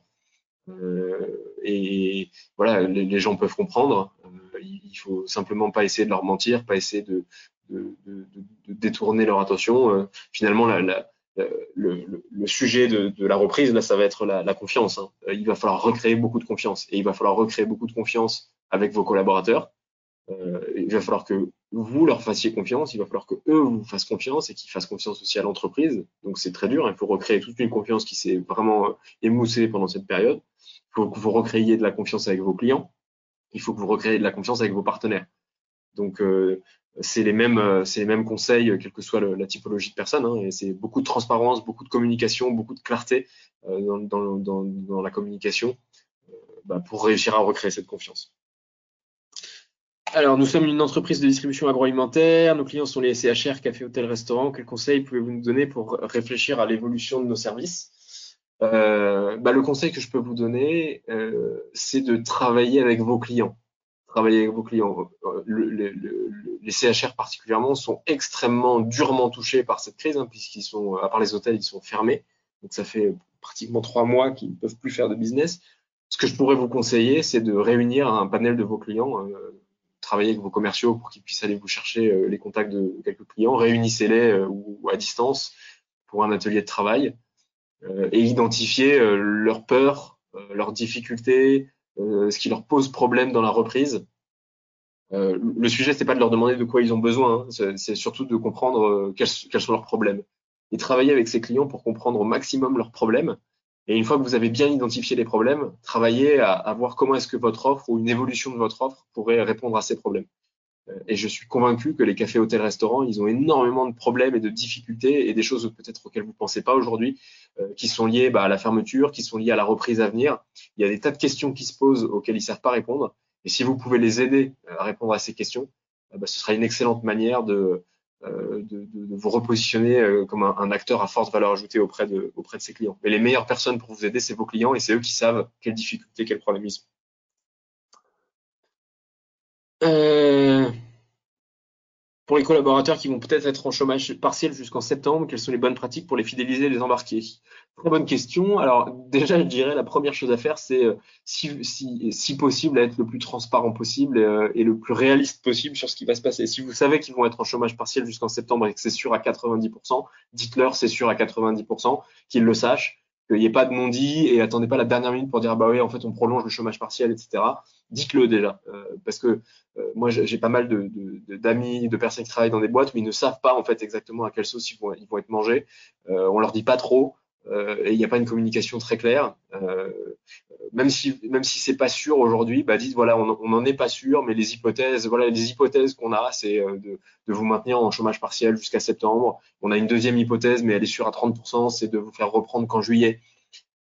et voilà, les, gens peuvent comprendre. il faut simplement pas essayer de leur mentir, pas essayer de, de, détourner leur attention. Euh, finalement, la, le, sujet de, la reprise, là, ça va être la, confiance. Hein. Euh, il va falloir recréer beaucoup de confiance et il va falloir recréer beaucoup de confiance avec vos collaborateurs. Euh, il va falloir que vous leur fassiez confiance, il va falloir que eux vous fassent confiance et qu'ils fassent confiance aussi à l'entreprise. Donc c'est très dur, hein. il faut recréer toute une confiance qui s'est vraiment émoussée pendant cette période. Il faut que vous recréiez de la confiance avec vos clients. Il faut que vous recréiez de la confiance avec vos partenaires. Donc euh, c'est les mêmes, euh, c'est les mêmes conseils, quelle que soit la typologie de personne. Hein, et c'est beaucoup de transparence, beaucoup de communication, beaucoup de clarté euh, dans, dans, dans, dans, la communication euh, bah, pour réussir à recréer cette confiance. Alors, nous sommes une entreprise de distribution agroalimentaire. Nos clients sont les CHR, café, hôtel, restaurant. Quels conseils pouvez-vous nous donner pour réfléchir à l'évolution de nos services? Euh, bah, Le conseil que je peux vous donner, euh, c'est de travailler avec vos clients travailler avec vos clients. Euh, le, le, le, les CHR particulièrement sont extrêmement durement touchés par cette crise, hein, puisqu'ils sont, à part les hôtels, ils sont fermés. Donc ça fait pratiquement trois mois qu'ils ne peuvent plus faire de business. Ce que je pourrais vous conseiller, c'est de réunir un panel de vos clients, euh, travaillez avec vos commerciaux pour qu'ils puissent aller vous chercher les contacts de quelques clients, réunissez-les ou à distance pour un atelier de travail et identifiez leurs peurs, leurs difficultés, ce qui leur pose problème dans la reprise. le sujet, c'est pas de leur demander de quoi ils ont besoin, hein. c'est surtout de comprendre quels, quels, sont leurs problèmes. Et travailler avec ces clients pour comprendre au maximum leurs problèmes et une fois que vous avez bien identifié les problèmes, travaillez à, voir comment est-ce que votre offre ou une évolution de votre offre pourrait répondre à ces problèmes. Euh, et je suis convaincu que les cafés, hôtels, restaurants, ils ont énormément de problèmes et de difficultés et des choses peut-être auxquelles vous ne pensez pas aujourd'hui, euh, qui sont liées bah, à la fermeture, qui sont liées à la reprise à venir. Il y a des tas de questions qui se posent auxquelles ils ne savent pas répondre. Et si vous pouvez les aider à répondre à ces questions, bah, ce sera une excellente manière de, euh, vous repositionner euh, comme un, acteur à forte valeur ajoutée auprès de, auprès de ses clients. Mais les meilleures personnes pour vous aider, c'est vos clients et c'est eux qui savent quelles difficultés, quels problèmes ils ont. Pour les collaborateurs qui vont peut-être être en chômage partiel jusqu'en septembre, quelles sont les bonnes pratiques pour les fidéliser et les embarquer? Très bonne question. Alors déjà, je dirais la première chose à faire, c'est euh, si, si, si, possible, être le plus transparent possible euh, et, le plus réaliste possible sur ce qui va se passer. Si vous savez qu'ils vont être en chômage partiel jusqu'en septembre et que c'est sûr à 90%, dites-leur c'est sûr à 90%, qu'ils le sachent qu'il n'y ait pas de non-dit et attendez pas la dernière minute pour dire ah bah oui en fait on prolonge le chômage partiel etc. Dites-le déjà euh, parce que euh, moi j'ai pas mal d'amis, de, personnes qui travaillent dans des boîtes mais ils ne savent pas en fait exactement à quelle sauce ils vont, ils vont être mangés. Euh, on leur dit pas trop. Euh, et il n'y a pas une communication très claire. Euh, même si même si c'est pas sûr aujourd'hui, bah dites voilà, on n'en est pas sûr, mais les hypothèses, voilà, les hypothèses qu'on a, c'est euh, de, vous maintenir en chômage partiel jusqu'à septembre. On a une deuxième hypothèse, mais elle est sûre à 30%, c'est de vous faire reprendre qu'en juillet.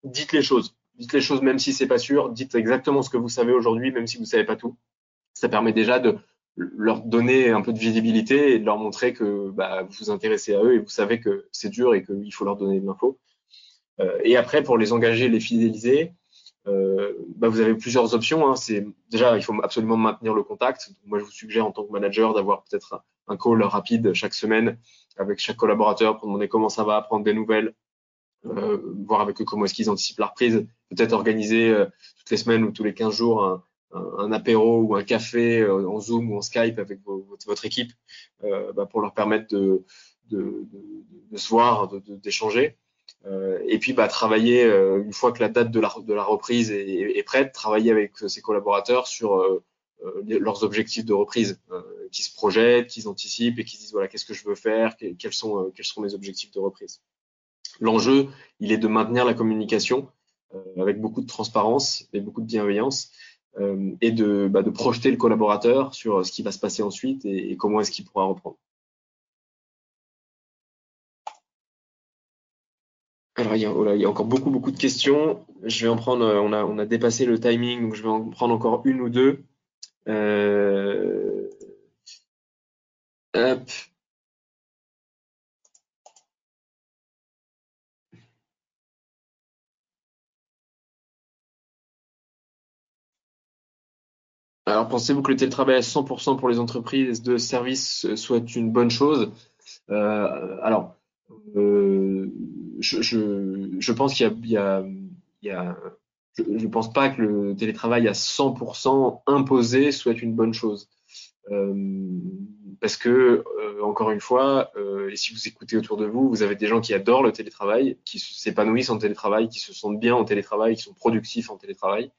Dites les choses, dites les choses même si c'est pas sûr, dites exactement ce que vous savez aujourd'hui, même si vous savez pas tout. Ça permet déjà de leur donner un peu de visibilité et de leur montrer que bah, vous vous intéressez à eux et vous savez que c'est dur et qu'il faut leur donner de l'info. Euh, et après, pour les engager, les fidéliser, euh, bah, vous avez plusieurs options. Hein. C'est déjà, il faut absolument maintenir le contact. moi, je vous suggère en tant que manager d'avoir peut-être un call rapide chaque semaine avec chaque collaborateur pour demander comment ça va, prendre des nouvelles, euh, voir avec eux comment est-ce qu'ils anticipent la reprise. Peut-être organiser euh, toutes les semaines ou tous les 15 jours un, un, apéro ou un café euh, en Zoom ou en Skype avec votre, équipe bah, pour leur permettre de, de, de, de se voir, d'échanger. Euh, et puis bah, travailler euh, une fois que la date de la, reprise est, prête, travailler avec ses collaborateurs sur euh, leurs objectifs de reprise, qui se projettent, qui anticipent et qui se disent voilà qu'est-ce que je veux faire, quels sont mes objectifs de reprise. L'enjeu, il est de maintenir la communication avec beaucoup de transparence et beaucoup de bienveillance et de, bah, de projeter le collaborateur sur ce qui va se passer ensuite et, et comment est-ce qu'il pourra reprendre. Alors, il y, a, oh il y, a, encore beaucoup, beaucoup de questions. Je vais en prendre, euh, on a, dépassé le timing, donc je vais en prendre encore une ou deux. Euh. Alors, pensez-vous que le télétravail à 100% pour les entreprises de services soit une bonne chose? Euh, Alors, euh, je, pense qu'il y a, je ne pense pas que le télétravail à 100% imposé soit une bonne chose. Euh, parce que, euh, encore une fois, et si vous écoutez autour de vous, vous avez des gens qui adorent le télétravail, qui s'épanouissent en télétravail, qui se sentent bien en télétravail, qui sont productifs en télétravail.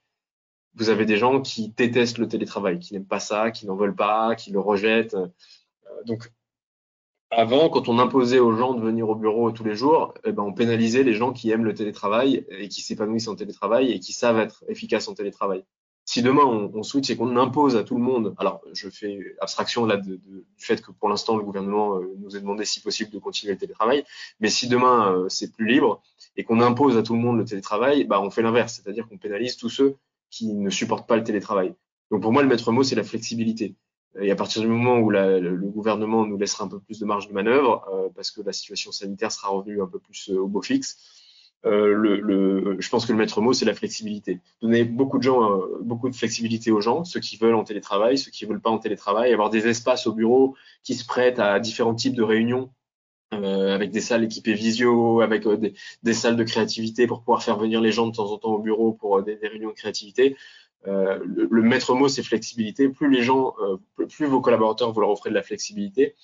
Vous avez des gens qui détestent le télétravail, qui n'aiment pas ça, qui n'en veulent pas, qui le rejettent. donc, avant, quand on imposait aux gens de venir au bureau tous les jours, eh ben, on pénalisait les gens qui aiment le télétravail et qui s'épanouissent en télétravail et qui savent être efficaces en télétravail. Si demain on, switch et qu'on impose à tout le monde, alors je fais abstraction là du fait que pour l'instant le gouvernement euh, nous a demandé si possible de continuer le télétravail, mais si demain euh, c'est plus libre et qu'on impose à tout le monde le télétravail, bah on fait l'inverse, c'est-à-dire qu'on pénalise tous ceux qui ne supportent pas le télétravail. Donc pour moi le maître mot c'est la flexibilité. Et à partir du moment où la, le, gouvernement nous laissera un peu plus de marge de manœuvre, euh, parce que la situation sanitaire sera revenue un peu plus euh, au beau fixe, euh, le, le, je pense que le maître mot, c'est la flexibilité. Donner beaucoup de gens, euh, beaucoup de flexibilité aux gens, ceux qui veulent en télétravail, ceux qui veulent pas en télétravail, avoir des espaces au bureau qui se prêtent à différents types de réunions, euh, avec des salles équipées visio, avec des, des, salles de créativité pour pouvoir faire venir les gens de temps en temps au bureau pour des réunions de créativité. Le, maître mot, c'est flexibilité. Plus les gens, plus vos collaborateurs vous leur offrez de la flexibilité,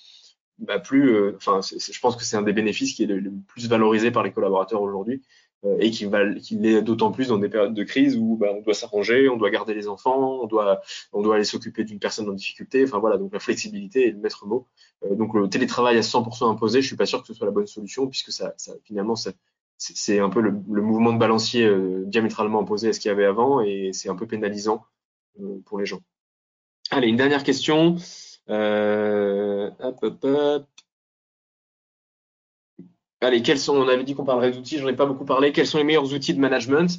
bah plus, enfin, je pense que c'est un des bénéfices qui est le, plus valorisé par les collaborateurs aujourd'hui. Euh, et qui, qui l'est d'autant plus dans des périodes de crise où bah, on doit s'arranger, on doit garder les enfants, on doit, on doit aller s'occuper d'une personne en difficulté. Enfin voilà, donc la flexibilité est le maître mot. Euh, donc le télétravail à 100% imposé, je suis pas sûr que ce soit la bonne solution puisque ça, ça finalement ça, c'est un peu le, mouvement de balancier euh, diamétralement opposé à ce qu'il y avait avant et c'est un peu pénalisant pour les gens. Allez, une dernière question. Euh, hop, hop, hop. Allez, quels sont, on avait dit qu'on parlerait d'outils, j'en ai pas beaucoup parlé. Quels sont les meilleurs outils de management?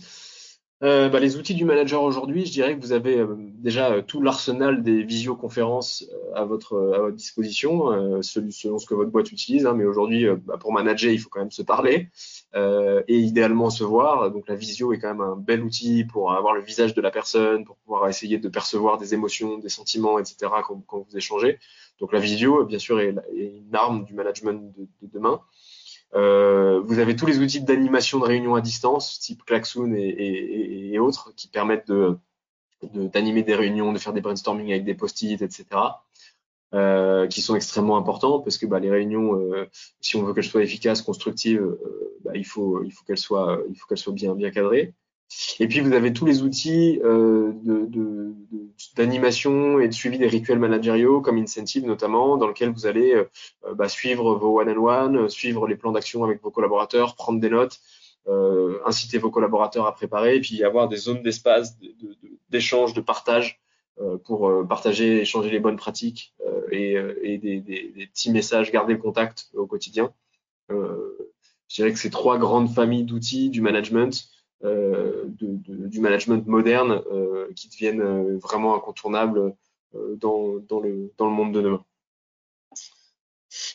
Euh, bah, Les outils du manager aujourd'hui, je dirais que vous avez euh, déjà euh, tout l'arsenal des visioconférences à, votre, à votre disposition, selon ce que votre boîte utilise. Hein, mais aujourd'hui, bah, pour manager, il faut quand même se parler et idéalement se voir. Donc la visio est quand même un bel outil pour avoir le visage de la personne, pour pouvoir essayer de percevoir des émotions, des sentiments, etc. quand, vous échangez. Donc la visio, bien sûr, est, une arme du management de demain. Euh, vous avez tous les outils d'animation de réunion à distance, type Klaxoon et, et, et autres, qui permettent de d'animer des réunions, de faire des brainstorming avec des post-it, etc. Euh, qui sont extrêmement importants parce que bah, les réunions, euh, si on veut qu'elles soient efficaces, constructives, euh, bah, il faut il faut qu'elles soient il soient bien bien cadrées. Et puis vous avez tous les outils euh, d'animation et de suivi des rituels managériaux comme Incentive notamment, dans lequel vous allez euh, bah, suivre vos one-on-one, suivre les plans d'action avec vos collaborateurs, prendre des notes, euh, inciter vos collaborateurs à préparer, et puis avoir des zones d'espace, d'échange, de, partage euh, pour euh, partager, échanger les bonnes pratiques euh, et, des, des, petits messages, garder le contact au quotidien. je dirais que ces trois grandes familles d'outils du management euh, de, du management moderne euh, qui deviennent euh, vraiment incontournables dans, dans, le, dans le monde de demain.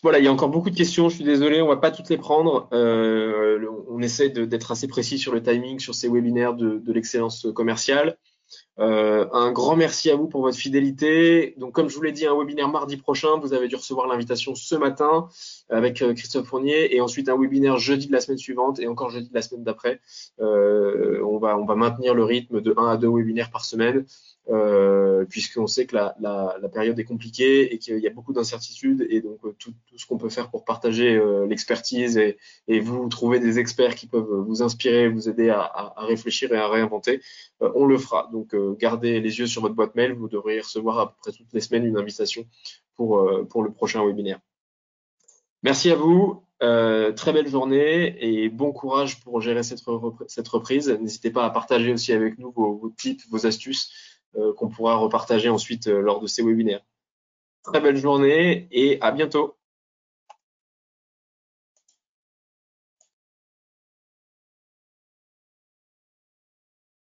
Voilà, il y a encore beaucoup de questions, je suis désolé, on va pas toutes les prendre. Euh, on essaie d'être assez précis sur le timing, sur ces webinaires de, de l'excellence commerciale. Euh, un grand merci à vous pour votre fidélité. Donc, comme je vous l'ai dit, un webinaire mardi prochain. Vous avez dû recevoir l'invitation ce matin avec euh, Christophe Fournier et ensuite un webinaire jeudi de la semaine suivante et encore jeudi de la semaine d'après. Euh, on, va, on va maintenir le rythme de 1 à 2 webinaires par semaine euh, puisqu'on sait que la, période est compliquée et qu'il y a beaucoup d'incertitudes et donc euh, tout, ce qu'on peut faire pour partager euh, l'expertise et, vous trouver des experts qui peuvent vous inspirer, vous aider à, réfléchir et à réinventer, on le fera. Donc gardez les yeux sur votre boîte mail, vous devriez recevoir à peu près toutes les semaines une invitation pour, le prochain webinaire. Merci à vous. Très belle journée et bon courage pour gérer cette, reprise. N'hésitez pas à partager aussi avec nous vos, tips, vos astuces qu'on pourra repartager ensuite euh, lors de ces webinaires. Très belle journée et à bientôt.